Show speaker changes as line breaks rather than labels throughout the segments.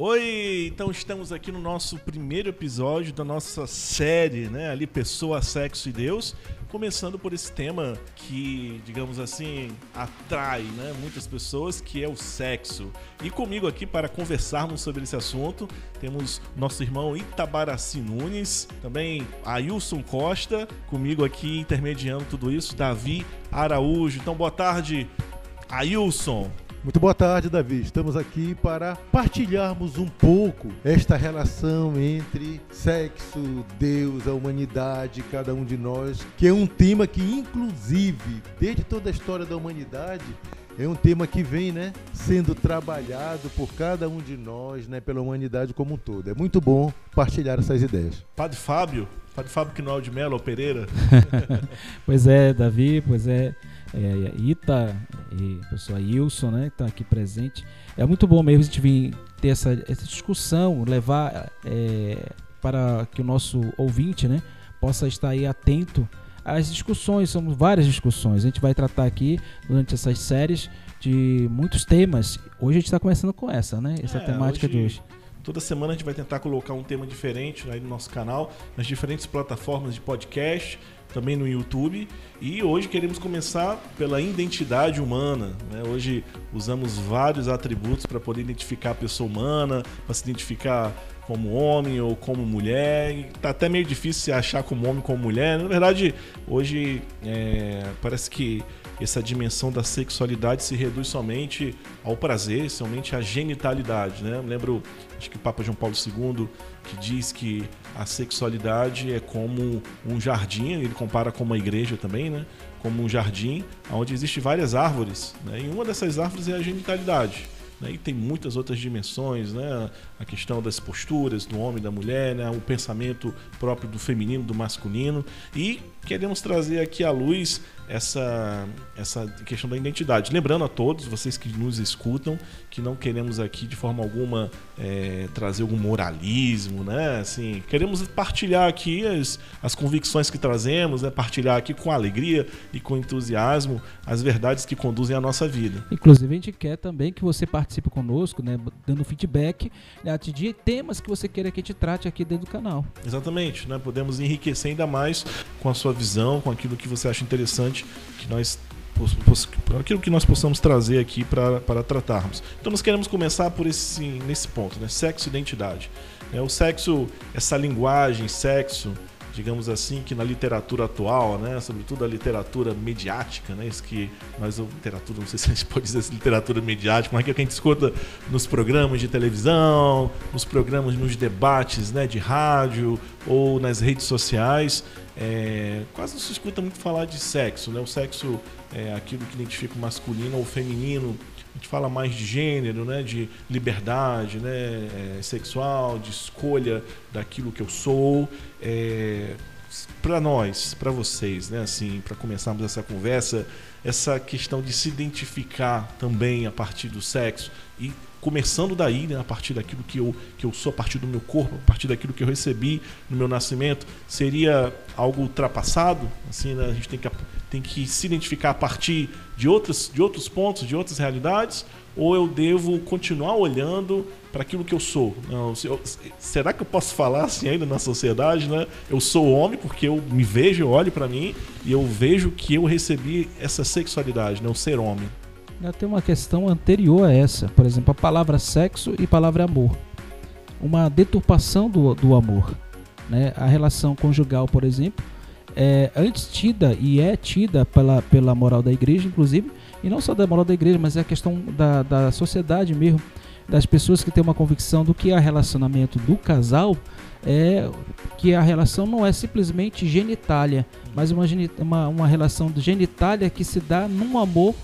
Oi, então estamos aqui no nosso primeiro episódio da nossa série, né? Ali Pessoa, Sexo e Deus, começando por esse tema que, digamos assim, atrai, né, muitas pessoas, que é o sexo. E comigo aqui para conversarmos sobre esse assunto, temos nosso irmão Itabaraci Nunes, também Ailson Costa, comigo aqui intermediando tudo isso, Davi Araújo. Então, boa tarde, Ailson.
Muito boa tarde, Davi. Estamos aqui para partilharmos um pouco esta relação entre sexo, Deus, a humanidade, cada um de nós, que é um tema que, inclusive, desde toda a história da humanidade, é um tema que vem, né, sendo trabalhado por cada um de nós, né, pela humanidade como um todo. É muito bom partilhar essas ideias.
Padre Fábio, Padre Fábio Quinal de Mello Pereira.
pois é, Davi, pois é é, Ita e a pessoa Wilson, né, que está aqui presente. É muito bom mesmo a gente vir ter essa, essa discussão, levar é, para que o nosso ouvinte, né, possa estar aí atento às discussões. São várias discussões. A gente vai tratar aqui durante essas séries de muitos temas. Hoje a gente está começando com essa, né? Essa é, temática hoje... de hoje.
Toda semana a gente vai tentar colocar um tema diferente aí no nosso canal, nas diferentes plataformas de podcast também no YouTube. E hoje queremos começar pela identidade humana. Né? Hoje usamos vários atributos para poder identificar a pessoa humana, para se identificar como homem ou como mulher. Está até meio difícil se achar como homem ou como mulher. Na verdade, hoje é, parece que essa dimensão da sexualidade se reduz somente ao prazer, somente à genitalidade. Né? Lembro, acho que o Papa João Paulo II que diz que a sexualidade é como um jardim, ele compara com uma igreja também, né? Como um jardim onde existem várias árvores, né? E uma dessas árvores é a genitalidade. Né? E tem muitas outras dimensões, né? a questão das posturas do homem e da mulher, né? o pensamento próprio do feminino, do masculino. E queremos trazer aqui à luz essa, essa questão da identidade. Lembrando a todos, vocês que nos escutam, que não queremos aqui de forma alguma é, trazer algum moralismo, né? Assim, queremos partilhar aqui as, as convicções que trazemos, né? partilhar aqui com alegria e com entusiasmo as verdades que conduzem a nossa vida.
Inclusive, a gente quer também que você participe conosco, né? dando feedback né? de temas que você queira que a gente trate aqui dentro do canal.
Exatamente, né? podemos enriquecer ainda mais com a sua visão, com aquilo que você acha interessante que nós aquilo que nós possamos trazer aqui para, para tratarmos. Então nós queremos começar por esse nesse ponto, né? Sexo e identidade. É, o sexo, essa linguagem, sexo, digamos assim, que na literatura atual, né, sobretudo a literatura mediática, né, isso que nós, literatura, não sei se a gente pode dizer assim, literatura mediática, mas é que a gente escuta nos programas de televisão, nos programas, nos debates né, de rádio ou nas redes sociais, é, quase não se escuta muito falar de sexo, né? O sexo é aquilo que identifica o masculino ou o feminino. A gente fala mais de gênero, né? De liberdade, né? É, sexual, de escolha daquilo que eu sou. É, para nós, para vocês, né? Assim, para começarmos essa conversa, essa questão de se identificar também a partir do sexo e começando daí, né, a partir daquilo que eu, que eu sou, a partir do meu corpo, a partir daquilo que eu recebi no meu nascimento, seria algo ultrapassado? Assim, né, a gente tem que, tem que se identificar a partir de outros, de outros pontos, de outras realidades, ou eu devo continuar olhando para aquilo que eu sou? Não, eu, será que eu posso falar assim ainda na sociedade? Né? Eu sou homem porque eu me vejo, eu olho para mim e eu vejo que eu recebi essa sexualidade, né? o ser homem.
Ainda tem uma questão anterior a essa, por exemplo, a palavra sexo e palavra amor. Uma deturpação do, do amor. Né? A relação conjugal, por exemplo, é antes tida e é tida pela, pela moral da igreja, inclusive, e não só da moral da igreja, mas é a questão da, da sociedade mesmo, das pessoas que têm uma convicção do que é relacionamento do casal, é que a relação não é simplesmente genitália, mas uma, uma, uma relação de genitália que se dá num amor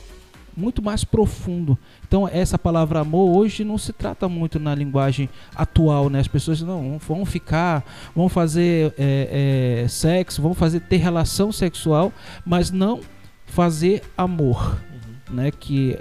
muito mais profundo. Então, essa palavra amor hoje não se trata muito na linguagem atual, né? As pessoas não vão ficar, vão fazer é, é, sexo, vão fazer ter relação sexual, mas não fazer amor, uhum. né? Que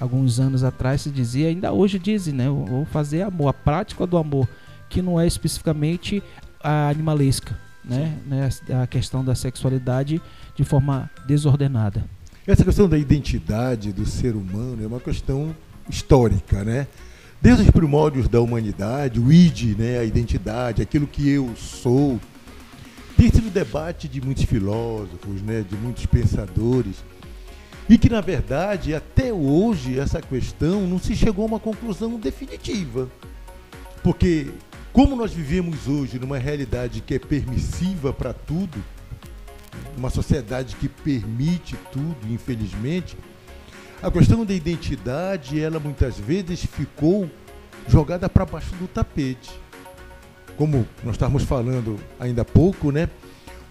alguns anos atrás se dizia, ainda hoje dizem, né? Vou fazer amor, a prática do amor, que não é especificamente a animalesca, né? né? A questão da sexualidade de forma desordenada.
Essa questão da identidade do ser humano é uma questão histórica, né? Desde os primórdios da humanidade, o id, né, a identidade, aquilo que eu sou, tem sido debate de muitos filósofos, né, de muitos pensadores, e que, na verdade, até hoje, essa questão não se chegou a uma conclusão definitiva. Porque, como nós vivemos hoje numa realidade que é permissiva para tudo, uma sociedade que permite tudo, infelizmente, a questão da identidade, ela muitas vezes ficou jogada para baixo do tapete. Como nós estávamos falando ainda há pouco, né?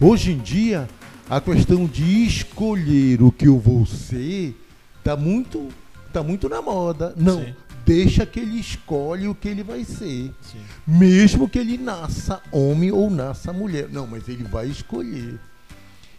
Hoje em dia, a questão de escolher o que eu vou ser está muito, tá muito na moda. Não, Sim. deixa que ele escolhe o que ele vai ser. Sim. Mesmo que ele nasça homem ou nasça mulher. Não, mas ele vai escolher.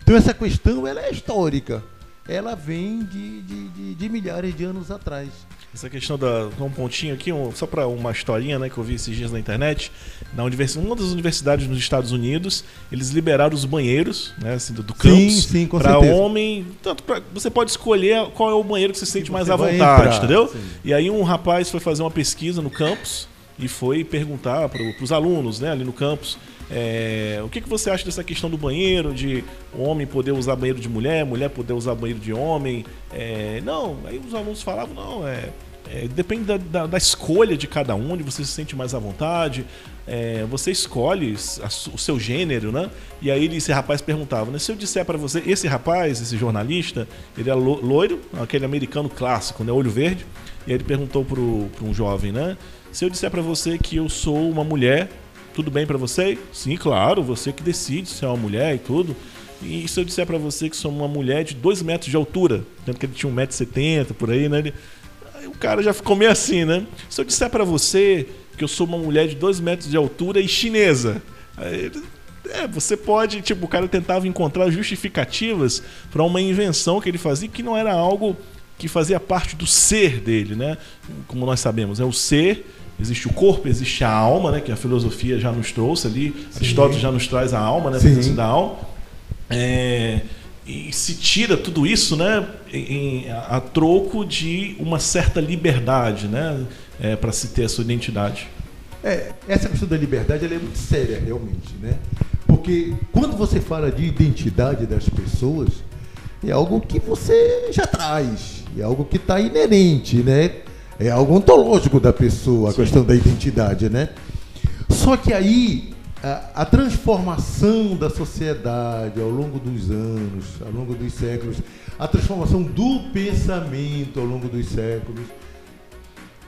Então essa questão ela é histórica. Ela vem de, de, de, de milhares de anos atrás.
Essa questão da. Um pontinho aqui, um, só para uma historinha né, que eu vi esses dias na internet. Na universi uma das universidades nos Estados Unidos, eles liberaram os banheiros né, assim, do, do campus para homem. Tanto pra, você pode escolher qual é o banheiro que você sente que mais à vontade, entrar, entendeu? Sim. E aí um rapaz foi fazer uma pesquisa no campus e foi perguntar para os alunos né, ali no campus. É, o que, que você acha dessa questão do banheiro, de homem poder usar banheiro de mulher, mulher poder usar banheiro de homem? É, não, aí os alunos falavam, não, é, é depende da, da, da, escolha de cada um, onde você se sente mais à vontade. É, você escolhe a, o seu gênero, né? E aí esse rapaz perguntava, né? Se eu disser para você, esse rapaz, esse jornalista, ele é loiro, aquele americano clássico, né? Olho verde. E aí ele perguntou para um jovem, né? Se eu disser para você que eu sou uma mulher tudo bem para você? Sim, claro, você que decide se é uma mulher e tudo. E se eu disser para você que sou uma mulher de 2 metros de altura, tanto que ele tinha 1,70m por aí, né? Ele, aí o cara já ficou meio assim, né? Se eu disser para você que eu sou uma mulher de 2 metros de altura e chinesa, aí ele, é, você pode, tipo, o cara tentava encontrar justificativas para uma invenção que ele fazia que não era algo que fazia parte do ser dele, né? Como nós sabemos, é o ser Existe o corpo, existe a alma, né, que a filosofia já nos trouxe ali. Sim. Aristóteles já nos traz a alma, né, a presença da alma. É, e se tira tudo isso né, em, a, a troco de uma certa liberdade né, é, para se ter a sua identidade.
É, essa questão da liberdade é muito séria, realmente. Né? Porque quando você fala de identidade das pessoas, é algo que você já traz, é algo que está inerente, né? É algo ontológico da pessoa, a Sim. questão da identidade, né? Só que aí a, a, transformação da sociedade ao longo dos anos, ao longo dos séculos, a transformação do pensamento ao longo dos séculos,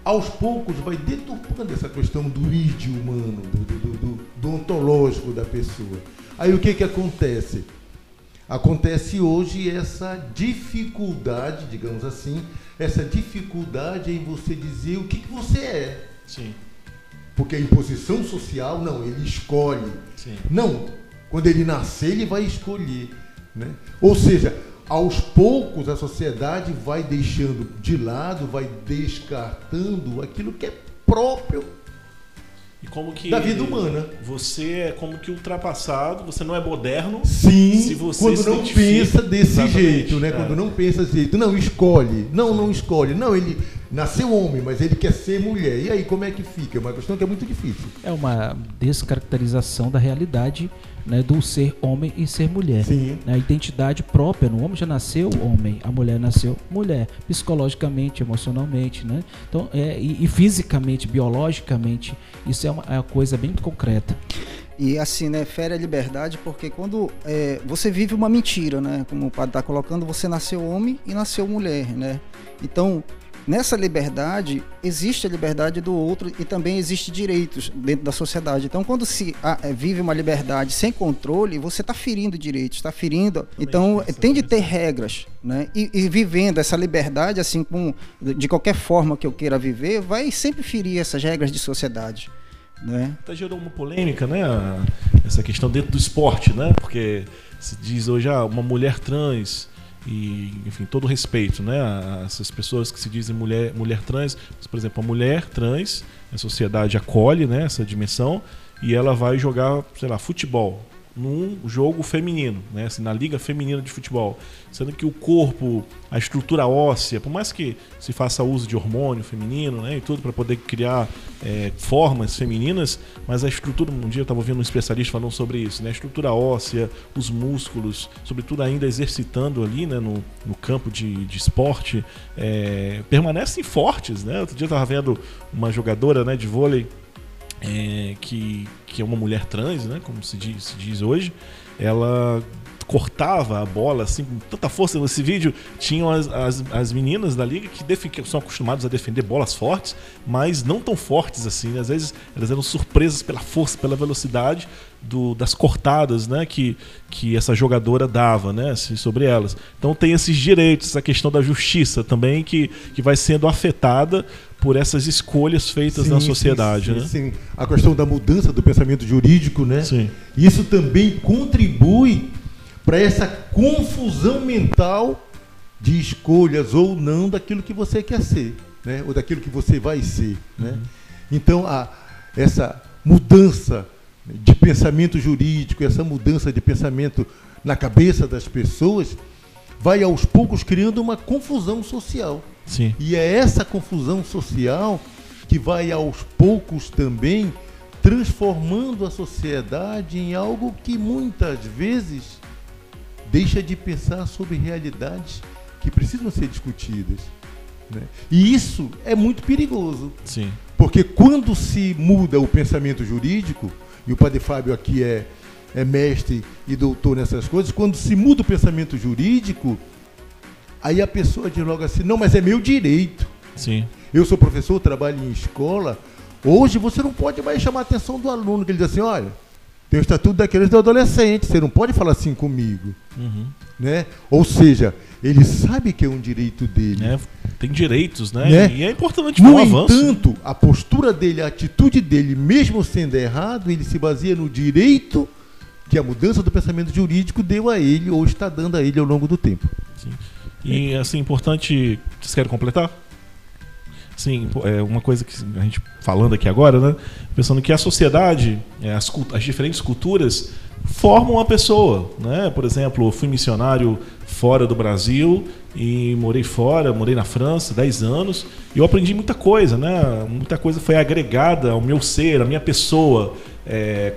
aos poucos vai deturpando essa questão do id humano, do, do, do, do ontológico da pessoa. Aí o que, que acontece? Acontece hoje essa dificuldade, digamos assim, essa dificuldade em você dizer o que, que você é.
Sim.
Porque a imposição social, não, ele escolhe.
Sim.
Não, quando ele nascer, ele vai escolher. Né? Ou seja, aos poucos a sociedade vai deixando de lado, vai descartando aquilo que é próprio
e como que
da vida humana.
Você é como que ultrapassado, você não é moderno.
Sim, quando não pensa desse Exatamente, jeito, né? É. Quando não pensa desse jeito, não escolhe, não, não escolhe, não ele nasceu homem, mas ele quer ser mulher. E aí como é que fica? É uma questão que é muito difícil.
É uma descaracterização da realidade né, do ser homem e ser mulher.
Sim.
A identidade própria, no homem já nasceu homem, a mulher nasceu mulher, psicologicamente, emocionalmente, né? Então, é, e, e fisicamente, biologicamente, isso é uma, é uma coisa bem concreta.
E assim, né, fere a liberdade porque quando é, você vive uma mentira, né? Como o padre está colocando, você nasceu homem e nasceu mulher, né? Então, Nessa liberdade, existe a liberdade do outro e também existe direitos dentro da sociedade. Então, quando se ah, é, vive uma liberdade sem controle, você está ferindo direitos, está ferindo. Então, tem de ter regras, né? E, e, vivendo essa liberdade, assim, com, de qualquer forma que eu queira viver, vai sempre ferir essas regras de sociedade. Né?
Até gerou uma polêmica, né? Essa questão dentro do esporte, né? Porque se diz hoje, ah, uma mulher trans e enfim todo respeito né a essas pessoas que se dizem mulher mulher trans. Por exemplo a mulher trans a sociedade acolhe né essa dimensão e ela vai jogar sei lá futebol num jogo feminino, né? Assim, na liga feminina de futebol, sendo que o corpo, a estrutura óssea, por mais que se faça uso de hormônio feminino, né, e tudo para poder criar é, formas femininas, mas a estrutura, um dia eu estava ouvindo um especialista falando sobre isso, né, a estrutura óssea, os músculos, sobretudo ainda exercitando ali, né, no, no campo de, de esporte, é, permanecem fortes, né? Outro dia eu estava vendo uma jogadora, né, de vôlei é, que, que é uma mulher trans, né, como se diz, se diz hoje, ela cortava a bola assim com tanta força. Nesse vídeo tinham as, as, as meninas da liga que, que são acostumadas a defender bolas fortes, mas não tão fortes assim. Né? Às vezes elas eram surpresas pela força, pela velocidade do, das cortadas né? que, que essa jogadora dava né? sobre elas. Então tem esses direitos, essa questão da justiça também que, que vai sendo afetada por essas escolhas feitas sim, na sociedade. Sim, né? sim,
A questão da mudança do pensamento jurídico, né? Sim. Isso também contribui para essa confusão mental de escolhas ou não daquilo que você quer ser, né? ou daquilo que você vai ser. Né? Uhum. Então, a, essa mudança de pensamento jurídico, essa mudança de pensamento na cabeça das pessoas, vai aos poucos criando uma confusão social.
Sim.
E é essa confusão social que vai aos poucos também transformando a sociedade em algo que muitas vezes deixa de pensar sobre realidades que precisam ser discutidas. Né? E isso é muito perigoso.
Sim.
Porque quando se muda o pensamento jurídico, e o Padre Fábio aqui é, é mestre e doutor nessas coisas, quando se muda o pensamento jurídico, aí a pessoa diz logo assim, não, mas é meu direito.
Sim.
Eu sou professor, trabalho em escola. Hoje você não pode mais chamar a atenção do aluno, que ele diz assim, olha, tem o estatuto da criança e do adolescente, você não pode falar assim comigo.
Uhum.
Né? Ou seja, ele sabe que é um direito dele.
É, tem direitos, né? né? E é importante
No
um
entanto, a postura dele, a atitude dele, mesmo sendo errado, ele se baseia no direito que a mudança do pensamento jurídico deu a ele ou está dando a ele ao longo do tempo.
Sim. E assim, importante. Vocês querem completar? Sim, é uma coisa que a gente falando aqui agora, né? Pensando que a sociedade, é, as, as diferentes culturas formam uma pessoa, né? Por exemplo, eu fui missionário fora do Brasil e morei fora, morei na França 10 anos e eu aprendi muita coisa, né? Muita coisa foi agregada ao meu ser, à minha pessoa, é,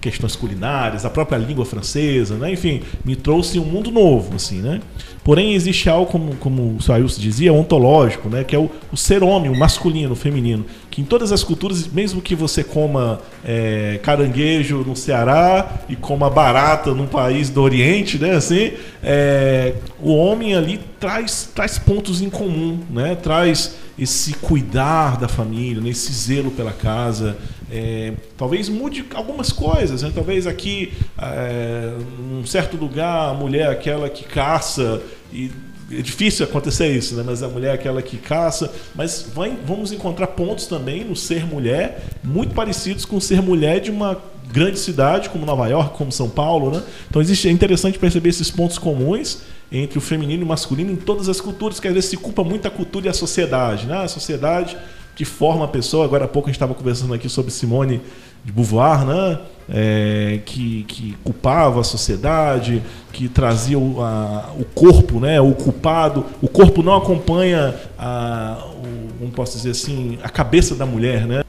questões culinárias, a própria língua francesa, né? Enfim, me trouxe um mundo novo, assim, né? Porém, existe algo, como, como o Sailson dizia, ontológico, né? que é o, o, ser homem, o masculino, o feminino. Que em todas as culturas, mesmo que você coma é, caranguejo no Ceará e coma barata num país do Oriente, né? assim, é, o homem ali traz, traz pontos em comum, né? traz esse cuidar da família, né? esse zelo pela casa. É, talvez mude algumas coisas, né? talvez aqui, é, num certo lugar, a mulher é aquela que caça e é difícil acontecer isso, né? mas a mulher é aquela que caça. Mas vai, vamos encontrar pontos também no ser mulher muito parecidos com ser mulher de uma grande cidade como Nova York, como São Paulo. Né? Então existe, é interessante perceber esses pontos comuns entre o feminino e o masculino em todas as culturas, que às vezes se culpa muito a cultura e a sociedade. Né? A sociedade que forma a pessoa. Agora há pouco a gente estava conversando aqui sobre Simone de Beauvoir, né? É, que, que culpava a sociedade, que trazia o, a, o corpo, né? o culpado. O corpo não acompanha, a, o, como posso dizer assim, a cabeça da mulher. Né?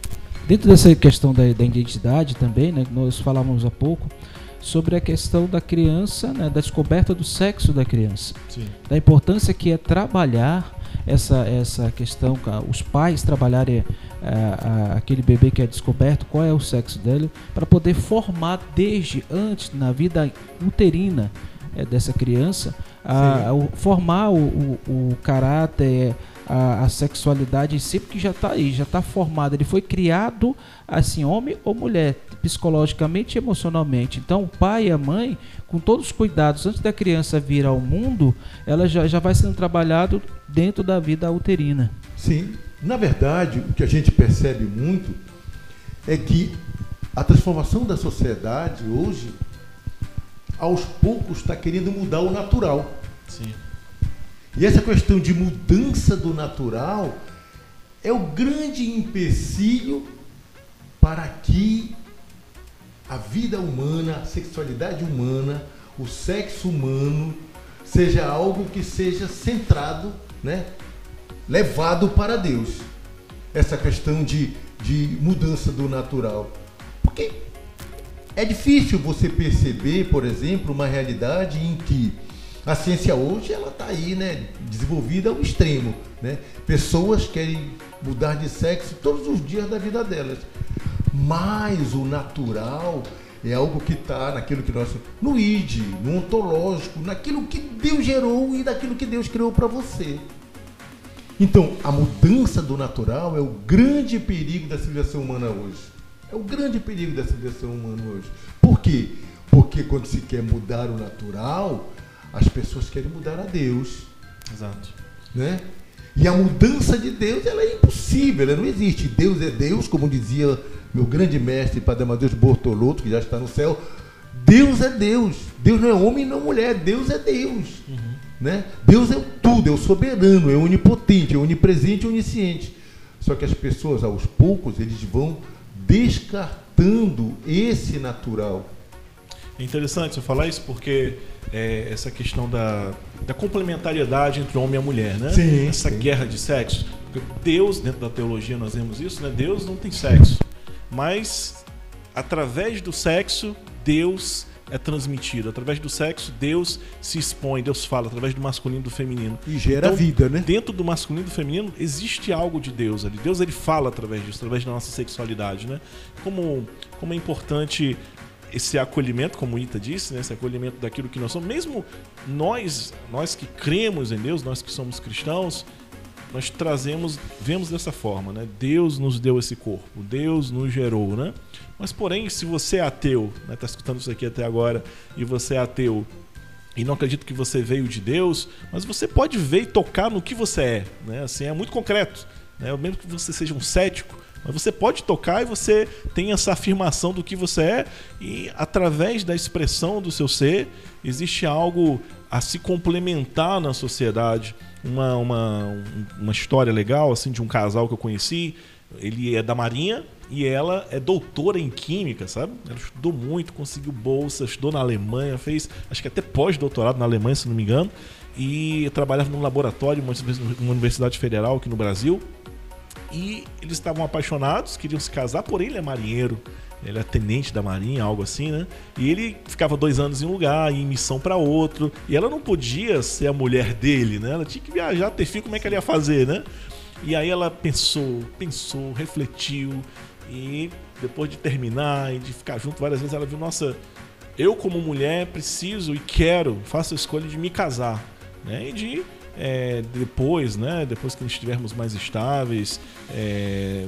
Dentro dessa questão da, da identidade também, né? nós falamos há pouco, sobre a questão da criança, né, da descoberta do sexo da criança,
Sim.
da importância que é trabalhar essa, essa questão, os pais trabalharem a, é, a, aquele bebê que é descoberto, qual é o sexo dele, para poder formar desde antes, na vida uterina é, dessa criança, a, formar o, o, o caráter, a, a, sexualidade em si, porque já está aí, já está formado. Ele foi criado assim, homem ou mulher, psicologicamente e emocionalmente. Então, o pai e a mãe, com todos os cuidados antes da criança vir ao mundo, ela já, já vai sendo trabalhado dentro da vida uterina.
Sim. Na verdade, o que a gente percebe muito é que a transformação da sociedade hoje, aos poucos, está querendo mudar o natural.
Sim.
E essa questão de mudança do natural é o grande empecilho para que a vida humana, a sexualidade humana, o sexo humano seja algo que seja centrado, né? levado para Deus. Essa questão de, de mudança do natural. Porque é difícil você perceber, por exemplo, uma realidade em que a ciência hoje ela está aí, né, desenvolvida ao extremo, né? Pessoas querem mudar de sexo todos os dias da vida delas, mas o natural é algo que está naquilo que nós no id, no ontológico, naquilo que Deus gerou e daquilo que Deus criou para você. Então, a mudança do natural é o grande perigo da civilização humana hoje. É o grande perigo da civilização humana hoje. Por quê? Porque quando se quer mudar o natural, as pessoas querem mudar a Deus.
Exato.
Né? E a mudança de Deus ela é impossível, ela não existe. Deus é Deus, como dizia meu grande mestre Padre Amadeus Bortolotto, que já está no céu. Deus é Deus. Deus não é homem não mulher. Deus é Deus. Uhum. Né? Deus é tudo, é o soberano, é onipotente, é onipresente, é onisciente. Só que as pessoas, aos poucos, eles vão descartando esse natural.
É interessante você falar isso porque é, essa questão da, da complementariedade entre homem e a mulher, né?
Sim,
essa
sim.
guerra de sexo. Deus, dentro da teologia nós vemos isso, né? Deus não tem sexo. Mas através do sexo, Deus é transmitido. Através do sexo, Deus se expõe, Deus fala, através do masculino e do feminino.
E gera
Então,
vida, né?
Dentro do masculino e do feminino existe algo de Deus ali. Deus ele fala através disso, através da nossa sexualidade, né? Como, como é importante esse acolhimento, como Ita disse, né? esse acolhimento daquilo que nós somos. Mesmo nós, nós que cremos em Deus, nós que somos cristãos, nós trazemos, vemos dessa forma, né? Deus nos deu esse corpo, Deus nos gerou, né? Mas porém, se você é ateu, né? Tá escutando isso aqui até agora e você é ateu e não acredita que você veio de Deus, mas você pode ver e tocar no que você é, né? Assim, é muito concreto, né? Mesmo que você seja um cético, mas você pode tocar e você tem essa afirmação do que você é e através da expressão do seu ser existe algo a se complementar na sociedade. Uma, uma, uma história legal assim de um casal que eu conheci. Ele é da Marinha e ela é doutora em Química, sabe? Ela estudou muito, conseguiu bolsa, estudou na Alemanha, fez acho que até pós-doutorado na Alemanha, se não me engano. E trabalhava num laboratório, uma universidade federal aqui no Brasil e eles estavam apaixonados, queriam se casar, porém ele é marinheiro, ele é tenente da marinha, algo assim, né? E ele ficava dois anos em um lugar, em missão para outro, e ela não podia ser a mulher dele, né? Ela tinha que viajar, ter filho, como é que ela ia fazer, né? E aí ela pensou, pensou, refletiu, e depois de terminar e de ficar junto várias vezes, ela viu, nossa, eu como mulher preciso e quero, faço a escolha de me casar, né? E de é, depois, né? Depois que estivermos mais estáveis, é,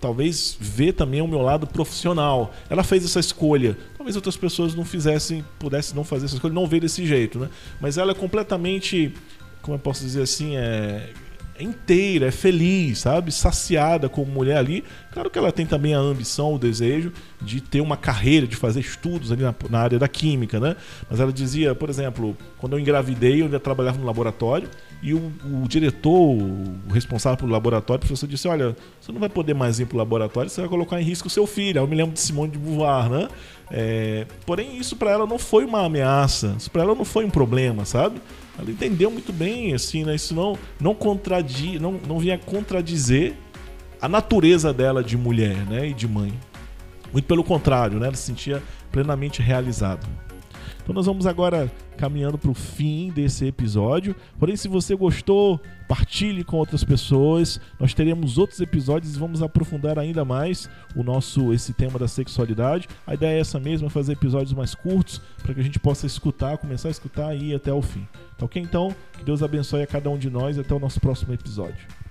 talvez ver também o meu lado profissional. Ela fez essa escolha. Talvez outras pessoas não fizessem, pudessem não fazer essa escolha, não ver desse jeito, né? Mas ela é completamente, como eu posso dizer assim, é inteira, é feliz, sabe? Saciada como mulher ali. Claro que ela tem também a ambição, o desejo de ter uma carreira, de fazer estudos ali na, na área da química, né? Mas ela dizia, por exemplo, quando eu engravidei, eu ainda trabalhava no laboratório e o, o diretor, o responsável pelo laboratório, o professor disse: Olha, você não vai poder mais ir para o laboratório, você vai colocar em risco o seu filho. Aí eu me lembro de Simone de Beauvoir, né? É, porém, isso para ela não foi uma ameaça, isso para ela não foi um problema, sabe? Ela entendeu muito bem, assim, né? Isso não, não, contradi, não, não vinha contradizer a natureza dela de mulher né? e de mãe. Muito pelo contrário, né? ela se sentia plenamente realizada. Então nós vamos agora caminhando para o fim desse episódio. Porém, se você gostou, partilhe com outras pessoas. Nós teremos outros episódios e vamos aprofundar ainda mais o nosso esse tema da sexualidade. A ideia é essa mesma, fazer episódios mais curtos para que a gente possa escutar, começar a escutar e ir até o fim. Tá ok? Então, que Deus abençoe a cada um de nós e até o nosso próximo episódio.